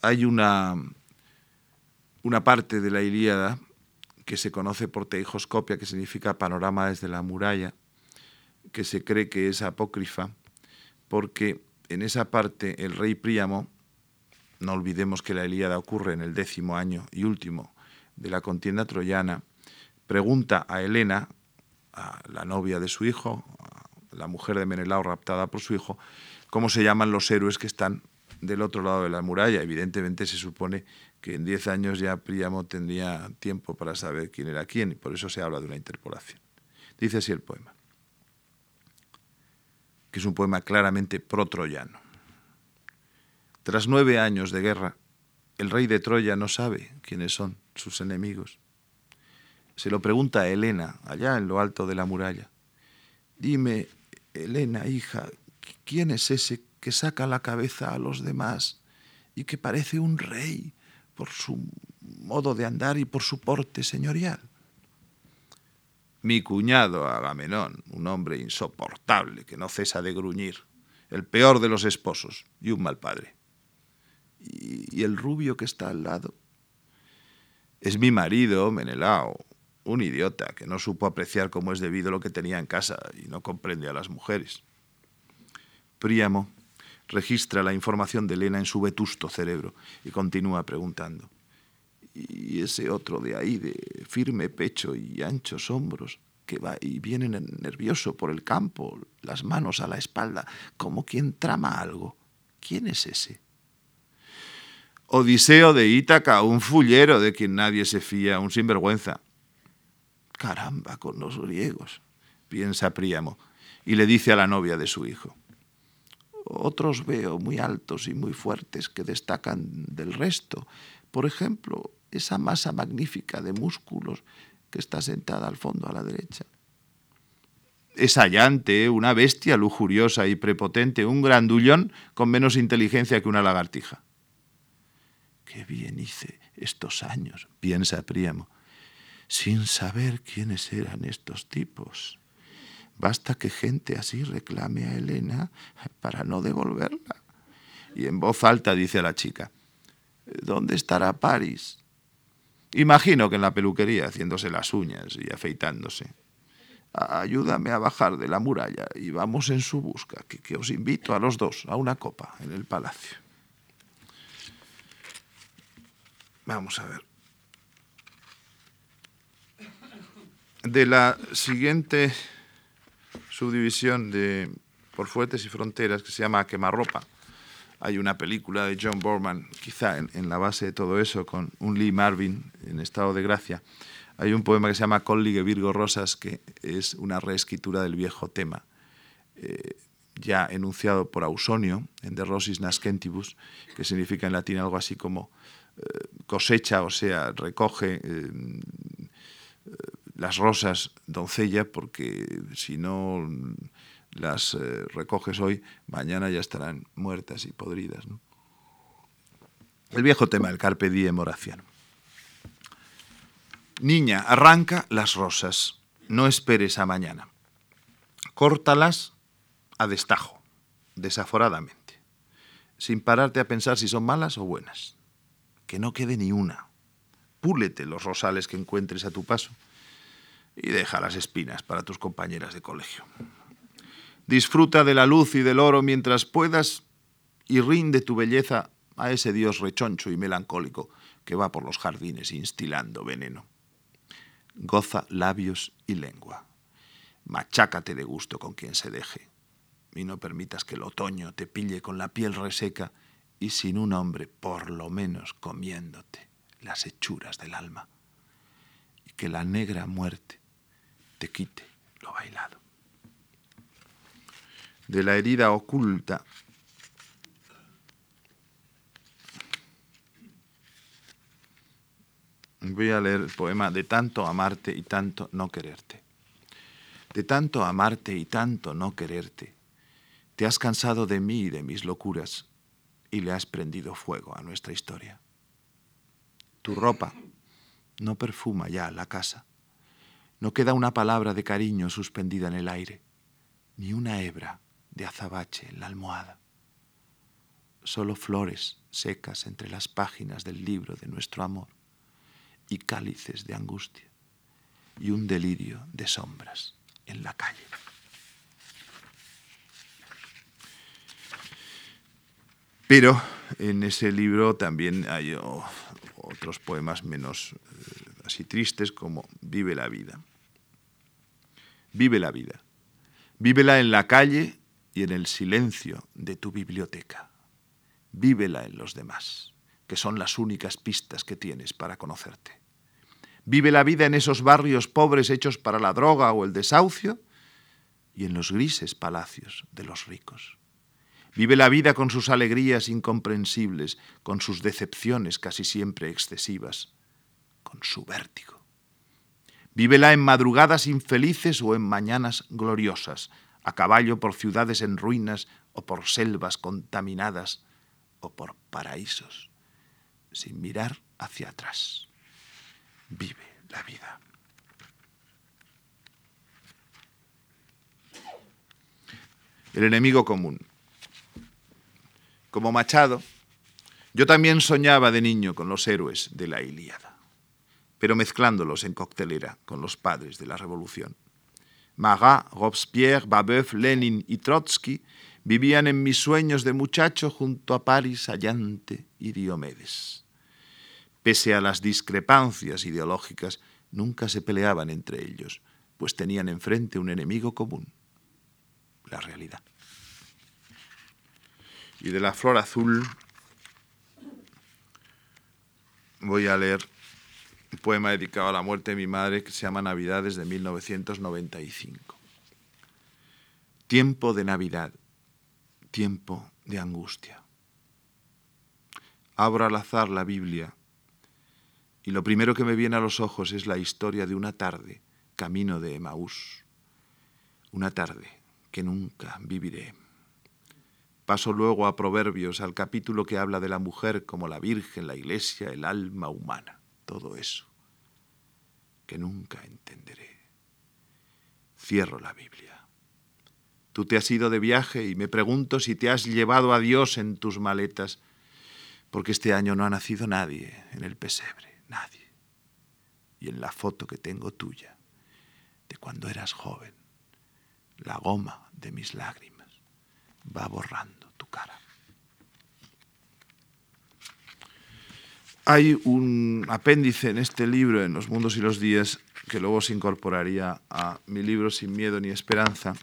Hay una una parte de la Ilíada que se conoce por teijoscopia, que significa panorama desde la muralla, que se cree que es apócrifa, porque en esa parte el rey Príamo, no olvidemos que la Ilíada ocurre en el décimo año y último de la contienda troyana, pregunta a Helena, a la novia de su hijo, a la mujer de Menelao raptada por su hijo, cómo se llaman los héroes que están del otro lado de la muralla. Evidentemente se supone que en diez años ya Príamo tendría tiempo para saber quién era quién, y por eso se habla de una interpolación. Dice así el poema, que es un poema claramente pro-troyano. Tras nueve años de guerra, el rey de Troya no sabe quiénes son sus enemigos. Se lo pregunta a Helena, allá en lo alto de la muralla. Dime, Helena, hija, ¿quién es ese que saca la cabeza a los demás y que parece un rey por su modo de andar y por su porte señorial. Mi cuñado Agamenón, un hombre insoportable que no cesa de gruñir, el peor de los esposos y un mal padre. ¿Y, el rubio que está al lado? Es mi marido, Menelao, un idiota que no supo apreciar como es debido lo que tenía en casa y no comprende a las mujeres. Príamo registra la información de Elena en su vetusto cerebro y continúa preguntando. Y ese otro de ahí, de firme pecho y anchos hombros, que va y viene nervioso por el campo, las manos a la espalda, como quien trama algo. ¿Quién es ese? Odiseo de Ítaca, un fullero de quien nadie se fía, un sinvergüenza. Caramba con los griegos, piensa Príamo, y le dice a la novia de su hijo. Otros veo muy altos y muy fuertes que destacan del resto. Por ejemplo, esa masa magnífica de músculos que está sentada al fondo a la derecha. Es allante, una bestia lujuriosa y prepotente, un grandullón con menos inteligencia que una lagartija. Qué bien hice estos años, piensa Príamo, sin saber quiénes eran estos tipos. Basta que gente así reclame a Elena para no devolverla. Y en voz alta dice a la chica, ¿dónde estará París? Imagino que en la peluquería, haciéndose las uñas y afeitándose. Ayúdame a bajar de la muralla y vamos en su busca, que, os invito a los dos a una copa en el palacio. Vamos a ver. De la siguiente subdivisión de por fuertes y fronteras que se llama Quemarropa. Hay una película de John Borman, quizá en, la base de todo eso, con un Lee Marvin en estado de gracia. Hay un poema que se llama Collige Virgo Rosas, que es una reescritura del viejo tema, eh, ya enunciado por Ausonio en De Rosis Nascentibus, que significa en latín algo así como eh, cosecha, o sea, recoge eh, las rosas doncella, porque si no las eh, recoges hoy, mañana ya estarán muertas y podridas. El viejo tema del carpe diem Horaciano. Niña, arranca las rosas, no esperes a mañana. Córtalas a destajo, desaforadamente, sin pararte a pensar si son malas o buenas. Que no quede ni una. Púlete los rosales que encuentres a tu paso y deja las espinas para tus compañeras de colegio. Disfruta de la luz y del oro mientras puedas y rinde tu belleza a ese dios rechoncho y melancólico que va por los jardines instilando veneno. Goza labios y lengua. Machácate de gusto con quien se deje. Y no permitas que el otoño te pille con la piel reseca y sin un hombre por lo menos comiéndote las hechuras del alma. Y que la negra muerte te quite lo bailado. De la herida oculta voy a leer el poema de tanto amarte y tanto no quererte. De tanto amarte y tanto no quererte, te has cansado de mí y de mis locuras y le has prendido fuego a nuestra historia. Tu ropa no perfuma ya la casa no queda una palabra de cariño suspendida en el aire, ni una hebra de azabache en la almohada. Solo flores secas entre las páginas del libro de nuestro amor, y cálices de angustia y un delirio de sombras en la calle. Pero en ese libro también hay otros poemas menos eh, así tristes como Vive la vida. Vive la vida. Vívela en la calle y en el silencio de tu biblioteca. Vívela en los demás, que son las únicas pistas que tienes para conocerte. Vive la vida en esos barrios pobres hechos para la droga o el desahucio y en los grises palacios de los ricos. Vive la vida con sus alegrías incomprensibles, con sus decepciones casi siempre excesivas, con su vértigo. Vívela en madrugadas infelices o en mañanas gloriosas, a caballo por ciudades en ruinas o por selvas contaminadas o por paraísos, sin mirar hacia atrás. Vive la vida. El enemigo común. Como Machado, yo también soñaba de niño con los héroes de la Ilíada, pero mezclándolos en coctelera con los padres de la Revolución. Marat, Robespierre, Babeuf, Lenin y Trotsky vivían en mis sueños de muchacho junto a Paris, Allante y Diomedes. Pese a las discrepancias ideológicas, nunca se peleaban entre ellos, pues tenían enfrente un enemigo común, la realidad y de la flor azul voy a leer poema dedicado a la muerte de mi madre que se llama Navidades de 1995. Tiempo de Navidad, tiempo de angustia. Abro al azar la Biblia y lo primero que me viene a los ojos es la historia de una tarde, camino de Emaús. Una tarde que nunca viviré. Paso luego a Proverbios, al capítulo que habla de la mujer como la Virgen, la Iglesia, el alma humana, todo eso, que nunca entenderé. Cierro la Biblia. Tú te has ido de viaje y me pregunto si te has llevado a Dios en tus maletas, porque este año no ha nacido nadie en el pesebre, nadie. Y en la foto que tengo tuya, de cuando eras joven, la goma de mis lágrimas va borrando tu cara. Hay un apéndice en este libro, en Los Mundos y los Días, que luego se incorporaría a mi libro Sin Miedo ni Esperanza.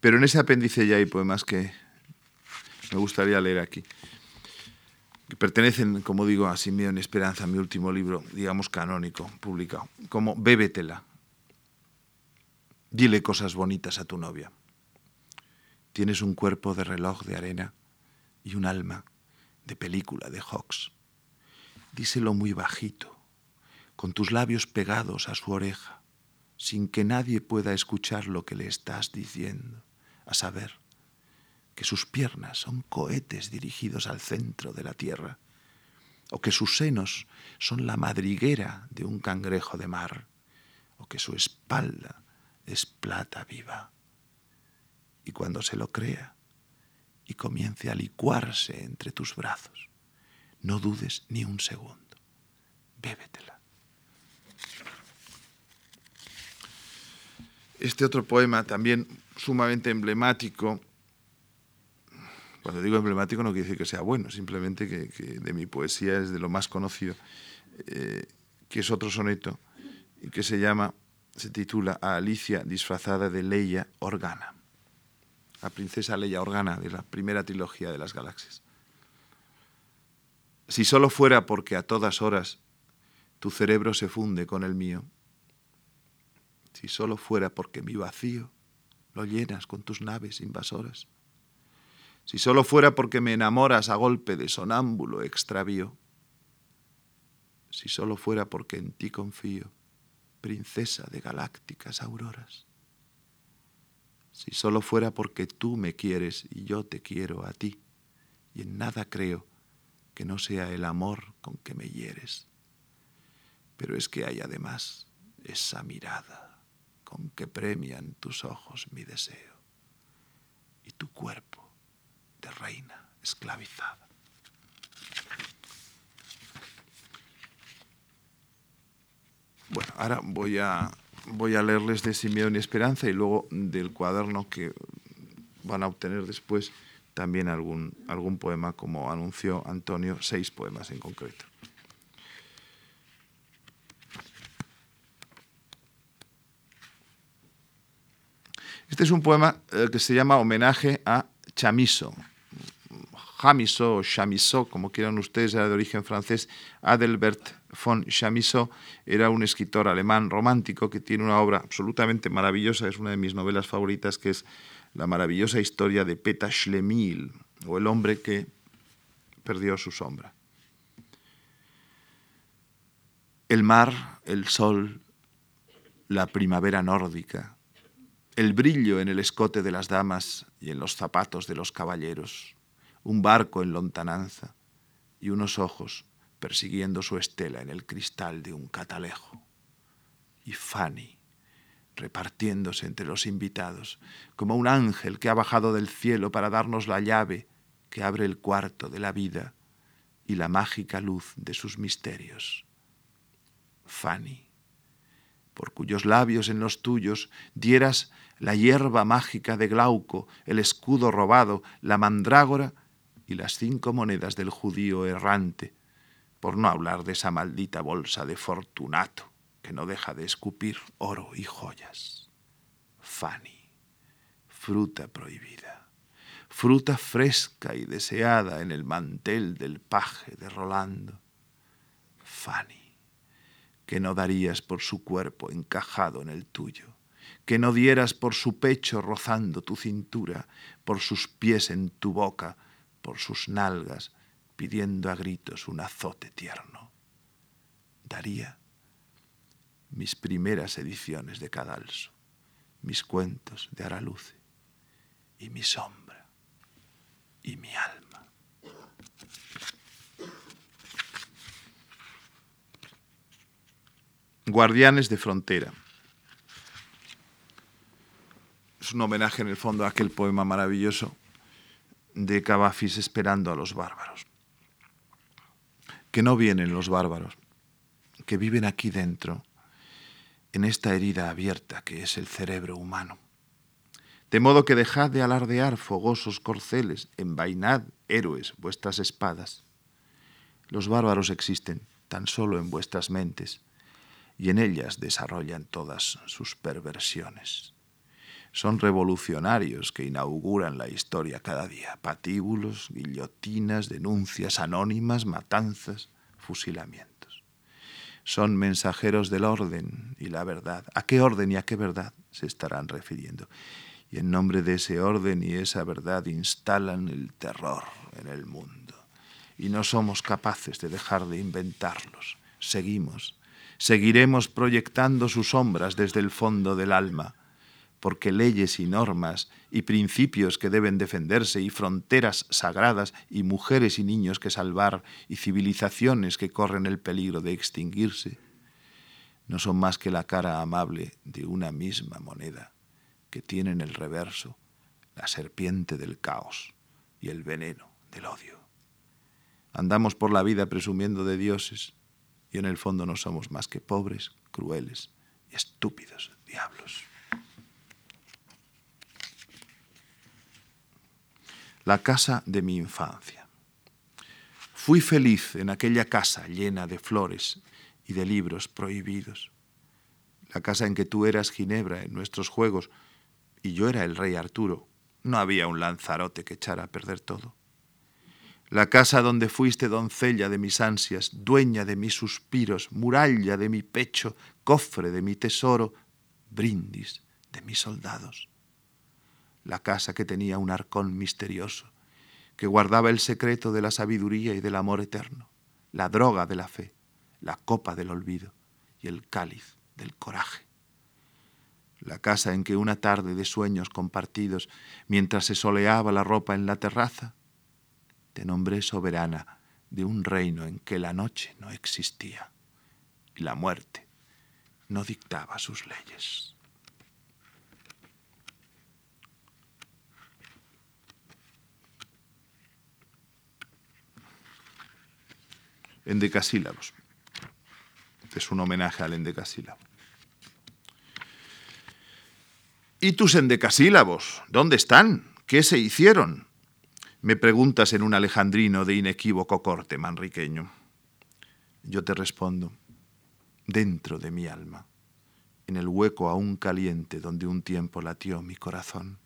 Pero en ese apéndice ya hay poemas que me gustaría leer aquí que pertenecen, como digo, a Sin Miedo ni Esperanza, mi último libro, digamos, canónico, publicado, como Bébetela. Dile cosas bonitas a tu novia. Tienes un cuerpo de reloj de arena y un alma de película de Hawks. Díselo muy bajito, con tus labios pegados a su oreja, sin que nadie pueda escuchar lo que le estás diciendo, a saber, que sus piernas son cohetes dirigidos al centro de la tierra, o que sus senos son la madriguera de un cangrejo de mar, o que su espalda es plata viva. Y cuando se lo crea y comience a licuarse entre tus brazos, no dudes ni un segundo, bébetela. Este otro poema, también sumamente emblemático, cuando digo emblemático no quiere decir que sea bueno, simplemente que, de mi poesía es de lo más conocido, eh, que es otro soneto y que se llama, se titula A Alicia disfrazada de Leia Organa, la princesa Leia Organa de la primera trilogía de las galaxias. Si solo fuera porque a todas horas tu cerebro se funde con el mío, si solo fuera porque mi vacío lo llenas con tus naves invasoras, si solo fuera porque me enamoras a golpe de sonámbulo extravío, si solo fuera porque en ti confío, princesa de galácticas auroras, si solo fuera porque tú me quieres y yo te quiero a ti, y en nada creo que no sea el amor con que me hieres. Pero es que hay además esa mirada con que premian tus ojos mi deseo y tu cuerpo de reina esclavizada. Bueno, ahora voy a, voy a leerles de Sin miedo ni esperanza y luego del cuaderno que van a obtener después también algún, algún poema, como anunció Antonio, seis poemas en concreto. Este es un poema eh, que se llama Homenaje a Chamiso. Chamiso o Chamiso, como quieran ustedes, era de origen francés. Adelbert von Chamiso era un escritor alemán romántico que tiene una obra absolutamente maravillosa, es una de mis novelas favoritas, que es la maravillosa historia de Peta Schlemil, o el hombre que perdió su sombra. El mar, el sol, la primavera nórdica, el brillo en el escote de las damas y en los zapatos de los caballeros, un barco en lontananza y unos ojos persiguiendo su estela en el cristal de un catalejo. Y Fanny, repartiéndose entre los invitados, como un ángel que ha bajado del cielo para darnos la llave que abre el cuarto de la vida y la mágica luz de sus misterios. Fanny, por cuyos labios en los tuyos dieras la hierba mágica de Glauco, el escudo robado, la mandrágora y las cinco monedas del judío errante, por no hablar de esa maldita bolsa de Fortunato que no deja de escupir oro y joyas. Fanny, fruta prohibida, fruta fresca y deseada en el mantel del paje de Rolando. Fanny, que no darías por su cuerpo encajado en el tuyo, que no dieras por su pecho rozando tu cintura, por sus pies en tu boca, por sus nalgas, pidiendo a gritos un azote tierno. Daría mis primeras ediciones de Cadalso, mis cuentos de Araluce, y mi sombra, y mi alma. Guardianes de Frontera. Es un homenaje en el fondo a aquel poema maravilloso de Cavafis esperando a los bárbaros. Que no vienen los bárbaros, que viven aquí dentro en esta herida abierta que es el cerebro humano. De modo que dejad de alardear fogosos corceles, envainad, héroes, vuestras espadas. Los bárbaros existen tan solo en vuestras mentes, y en ellas desarrollan todas sus perversiones. Son revolucionarios que inauguran la historia cada día. Patíbulos, guillotinas, denuncias anónimas, matanzas, fusilamientos son mensajeros del orden y la verdad. ¿A qué orden y a qué verdad se estarán refiriendo? Y en nombre de ese orden y esa verdad instalan el terror en el mundo. Y no somos capaces de dejar de inventarlos. Seguimos, seguiremos proyectando sus sombras desde el fondo del alma porque leyes y normas y principios que deben defenderse y fronteras sagradas y mujeres y niños que salvar y civilizaciones que corren el peligro de extinguirse, no son más que la cara amable de una misma moneda que tiene en el reverso la serpiente del caos y el veneno del odio. Andamos por la vida presumiendo de dioses y en el fondo no somos más que pobres, crueles y estúpidos diablos. La casa de mi infancia. Fui feliz en aquella casa llena de flores y de libros prohibidos. La casa en que tú eras Ginebra en nuestros juegos y yo era el rey Arturo. No había un lanzarote que echara a perder todo. La casa donde fuiste doncella de mis ansias, dueña de mis suspiros, muralla de mi pecho, cofre de mi tesoro, brindis de mis soldados la casa que tenía un arcón misterioso, que guardaba el secreto de la sabiduría y del amor eterno, la droga de la fe, la copa del olvido y el cáliz del coraje. La casa en que una tarde de sueños compartidos, mientras se soleaba la ropa en la terraza, te nombré soberana de un reino en que la noche no existía y la muerte no dictaba sus leyes. En decasílabos. Es un homenaje al endecasílabo. ¿Y tus endecasílabos? ¿Dónde están? ¿Qué se hicieron? Me preguntas en un alejandrino de inequívoco corte manriqueño. Yo te respondo, dentro de mi alma, en el hueco aún caliente donde un tiempo latió mi corazón,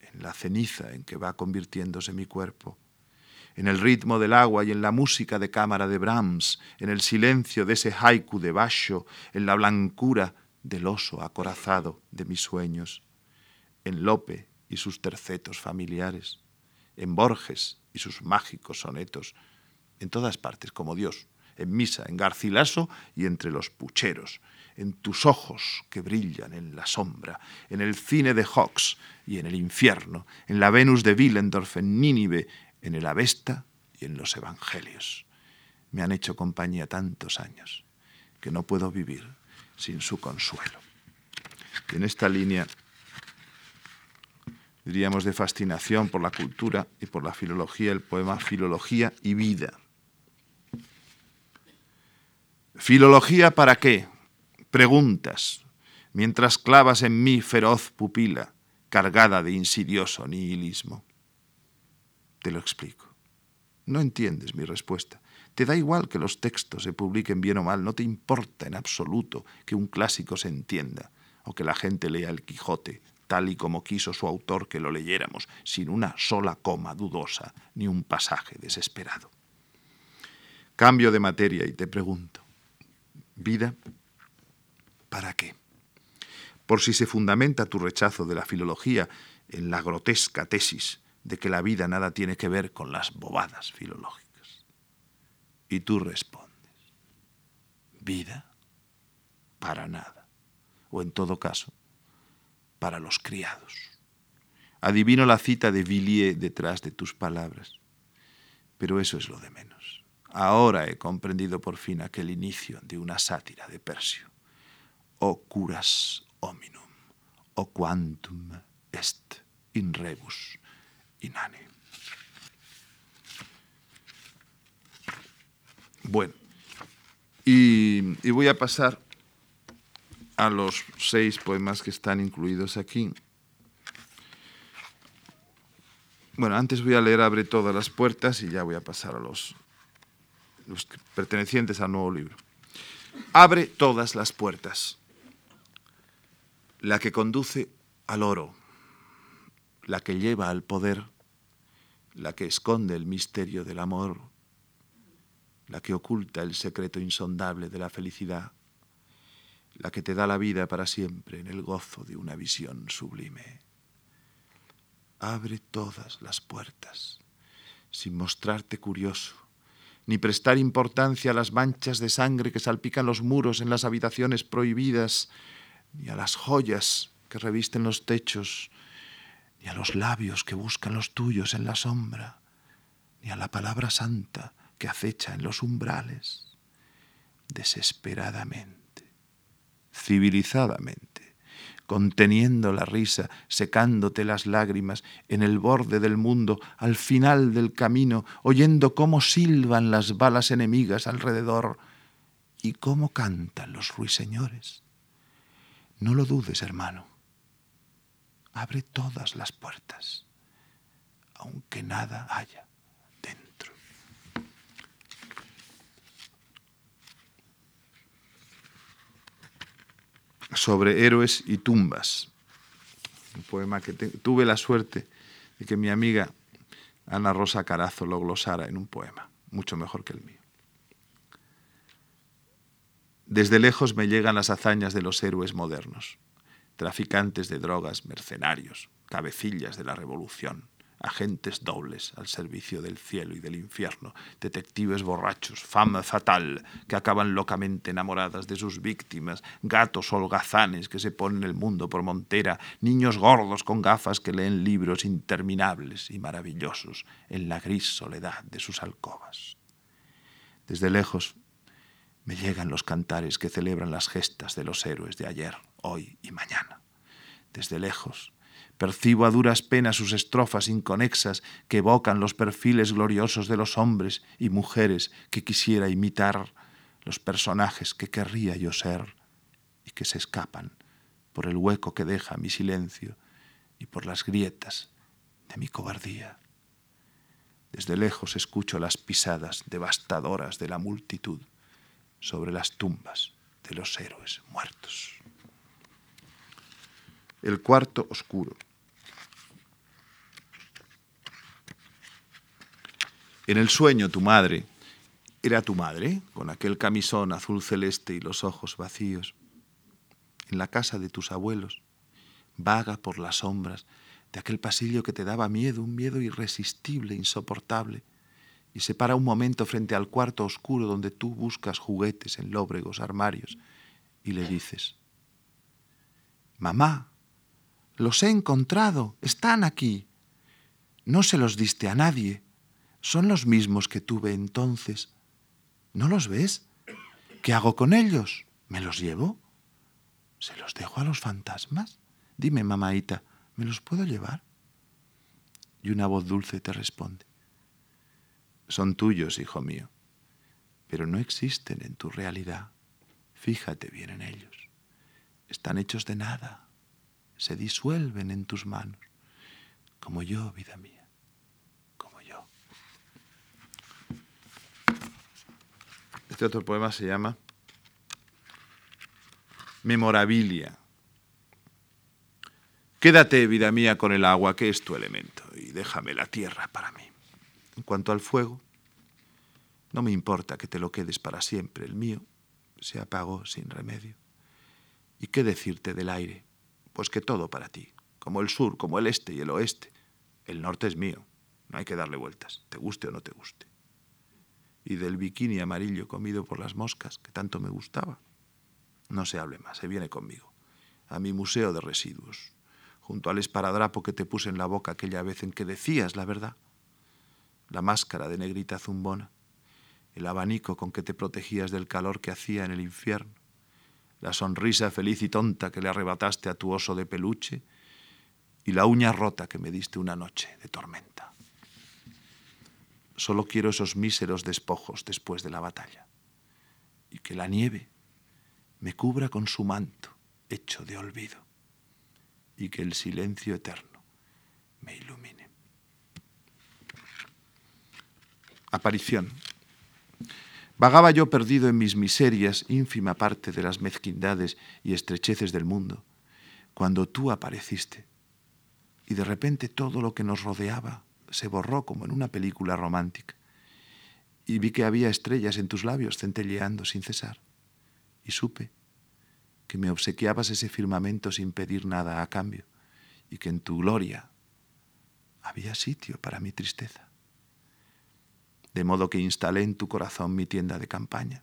en la ceniza en que va convirtiéndose mi cuerpo, en el ritmo del agua y en la música de cámara de Brahms, en el silencio de ese haiku de Basho, en la blancura del oso acorazado de mis sueños, en Lope y sus tercetos familiares, en Borges y sus mágicos sonetos, en todas partes como Dios, en misa, en Garcilaso y entre los pucheros, en tus ojos que brillan en la sombra, en el cine de Hawks y en el infierno, en la Venus de Willendorf, en Nínive, en el Avesta y en los Evangelios. Me han hecho compañía tantos años que no puedo vivir sin su consuelo. en esta línea diríamos, de fascinación por la cultura y por la filología, el poema Filología y Vida. ¿Filología para qué? Preguntas, mientras clavas en mí feroz pupila, cargada de insidioso nihilismo. Te lo explico. No entiendes mi respuesta. Te da igual que los textos se publiquen bien o mal, no te importa en absoluto que un clásico se entienda o que la gente lea el Quijote tal y como quiso su autor que lo leyéramos, sin una sola coma dudosa ni un pasaje desesperado. Cambio de materia y te pregunto, ¿vida para qué? Por si se fundamenta tu rechazo de la filología en la grotesca tesis de que la vida nada tiene que ver con las bobadas filológicas. Y tú respondes, vida para nada. O en todo caso, para los criados. Adivino la cita de Villiers detrás de tus palabras, pero eso es lo de menos. Ahora he comprendido por fin aquel inicio de una sátira de Persio. O curas hominum, o quantum est in rebus Bueno, y, y voy a pasar a los seis poemas que están incluidos aquí. Bueno, antes voy a leer Abre todas las puertas y ya voy a pasar a los, los pertenecientes al nuevo libro. Abre todas las puertas. La que conduce al oro, la que lleva al poder, la que esconde el misterio del amor, la que oculta el secreto insondable de la felicidad la que te da la vida para siempre en el gozo de una visión sublime. Abre todas las puertas, sin mostrarte curioso, ni prestar importancia a las manchas de sangre que salpican los muros en las habitaciones prohibidas, ni a las joyas que revisten los techos, ni a los labios que buscan los tuyos en la sombra, ni a la palabra santa que acecha en los umbrales. Desesperadamente civilizadamente, conteniendo la risa, secándote las lágrimas, en el borde del mundo, al final del camino, oyendo cómo silban las balas enemigas alrededor y cómo cantan los ruiseñores. No lo dudes, hermano. Abre todas las puertas, aunque nada haya. sobre héroes y tumbas. Un poema que tuve la suerte de que mi amiga Ana Rosa Carazo lo glosara en un poema, mucho mejor que el mío. Desde lejos me llegan las hazañas de los héroes modernos, traficantes de drogas, mercenarios, cabecillas de la revolución, agentes dobles al servicio del cielo y del infierno, detectives borrachos, fama fatal, que acaban locamente enamoradas de sus víctimas, gatos holgazanes que se ponen el mundo por montera, niños gordos con gafas que leen libros interminables y maravillosos en la gris soledad de sus alcobas. Desde lejos me llegan los cantares que celebran las gestas de los héroes de ayer, hoy y mañana. Desde lejos Percibo a duras penas sus estrofas inconexas que evocan los perfiles gloriosos de los hombres y mujeres que quisiera imitar, los personajes que querría yo ser y que se escapan por el hueco que deja mi silencio y por las grietas de mi cobardía. Desde lejos escucho las pisadas devastadoras de la multitud sobre las tumbas de los héroes muertos. El cuarto oscuro. En el sueño tu madre, era tu madre, con aquel camisón azul celeste y los ojos vacíos, en la casa de tus abuelos, vaga por las sombras de aquel pasillo que te daba miedo, un miedo irresistible, insoportable, y se para un momento frente al cuarto oscuro donde tú buscas juguetes en lóbregos armarios y le dices, Mamá, los he encontrado, están aquí. No se los diste a nadie, son los mismos que tuve entonces. ¿No los ves? ¿Qué hago con ellos? ¿Me los llevo? ¿Se los dejo a los fantasmas? Dime, mamaita, ¿me los puedo llevar? Y una voz dulce te responde, son tuyos, hijo mío, pero no existen en tu realidad. Fíjate bien en ellos. Están hechos de nada, se disuelven en tus manos, como yo, vida mía, como yo. Este otro poema se llama Memorabilia. Quédate, vida mía, con el agua, que es tu elemento, y déjame la tierra para mí. En cuanto al fuego, no me importa que te lo quedes para siempre, el mío se apagó sin remedio. ¿Y qué decirte del aire? Pues que todo para ti, como el sur, como el este y el oeste. El norte es mío, no hay que darle vueltas, te guste o no te guste. Y del bikini amarillo comido por las moscas, que tanto me gustaba. No se hable más, se viene conmigo, a mi museo de residuos, junto al esparadrapo que te puse en la boca aquella vez en que decías la verdad, la máscara de negrita zumbona, el abanico con que te protegías del calor que hacía en el infierno, la sonrisa feliz y tonta que le arrebataste a tu oso de peluche y la uña rota que me diste una noche de tormenta. Solo quiero esos míseros despojos después de la batalla y que la nieve me cubra con su manto hecho de olvido y que el silencio eterno me ilumine. Aparición. Vagaba yo perdido en mis miserias, ínfima parte de las mezquindades y estrecheces del mundo, cuando tú apareciste. Y de repente todo lo que nos rodeaba se borró como en una película romántica. Y vi que había estrellas en tus labios centelleando sin cesar. Y supe que me obsequiabas ese firmamento sin pedir nada a cambio, y que en tu gloria había sitio para mi tristeza de modo que instalé en tu corazón mi tienda de campaña,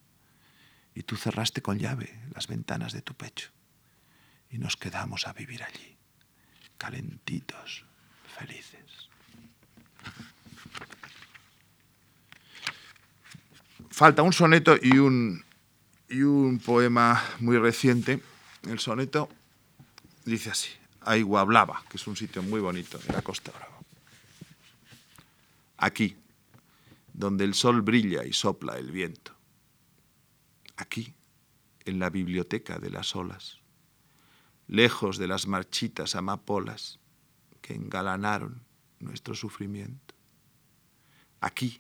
y tú cerraste con llave las ventanas de tu pecho, y nos quedamos a vivir allí, calentitos, felices. Falta un soneto y un, y un poema muy reciente. El soneto dice así, Aiguablava, que es un sitio muy bonito en la Costa Brava. Aquí, donde el sol brilla y sopla el viento. Aquí, en la biblioteca de las olas, lejos de las marchitas amapolas que engalanaron nuestro sufrimiento. Aquí,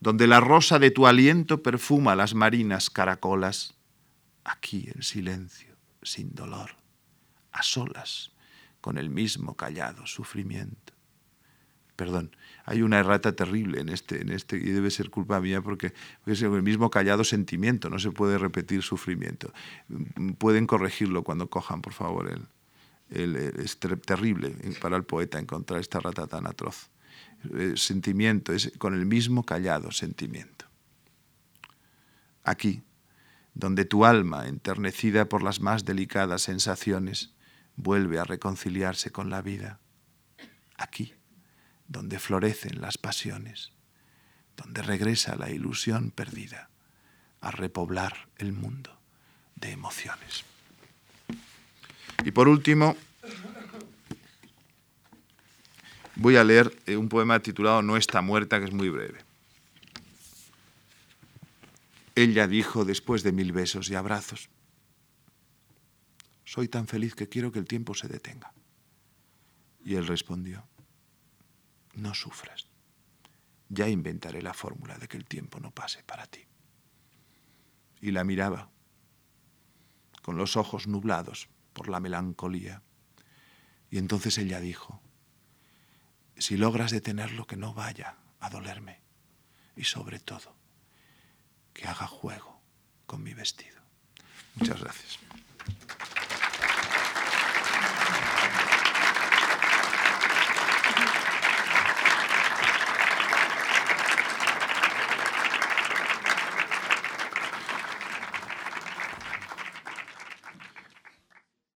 donde la rosa de tu aliento perfuma las marinas caracolas, aquí en silencio, sin dolor, a solas, con el mismo callado sufrimiento. Perdón, hay una errata terrible en este, en este y debe ser culpa mía porque, es el mismo callado sentimiento, no se puede repetir sufrimiento. Pueden corregirlo cuando cojan, por favor, el, es terrible para el poeta encontrar esta rata tan atroz. El sentimiento es con el mismo callado sentimiento. Aquí, donde tu alma, enternecida por las más delicadas sensaciones, vuelve a reconciliarse con la vida. Aquí donde florecen las pasiones, donde regresa la ilusión perdida a repoblar el mundo de emociones. Y por último, Voy a leer eh, un poema titulado No está muerta, que es muy breve. Ella dijo después de mil besos y abrazos, soy tan feliz que quiero que el tiempo se detenga. Y él respondió, no sufras, ya inventaré la fórmula de que el tiempo no pase para ti. Y la miraba, con los ojos nublados por la melancolía. Y entonces ella dijo, si logras detenerlo, que no vaya a dolerme. Y sobre todo, que haga juego con mi vestido. Muchas gracias.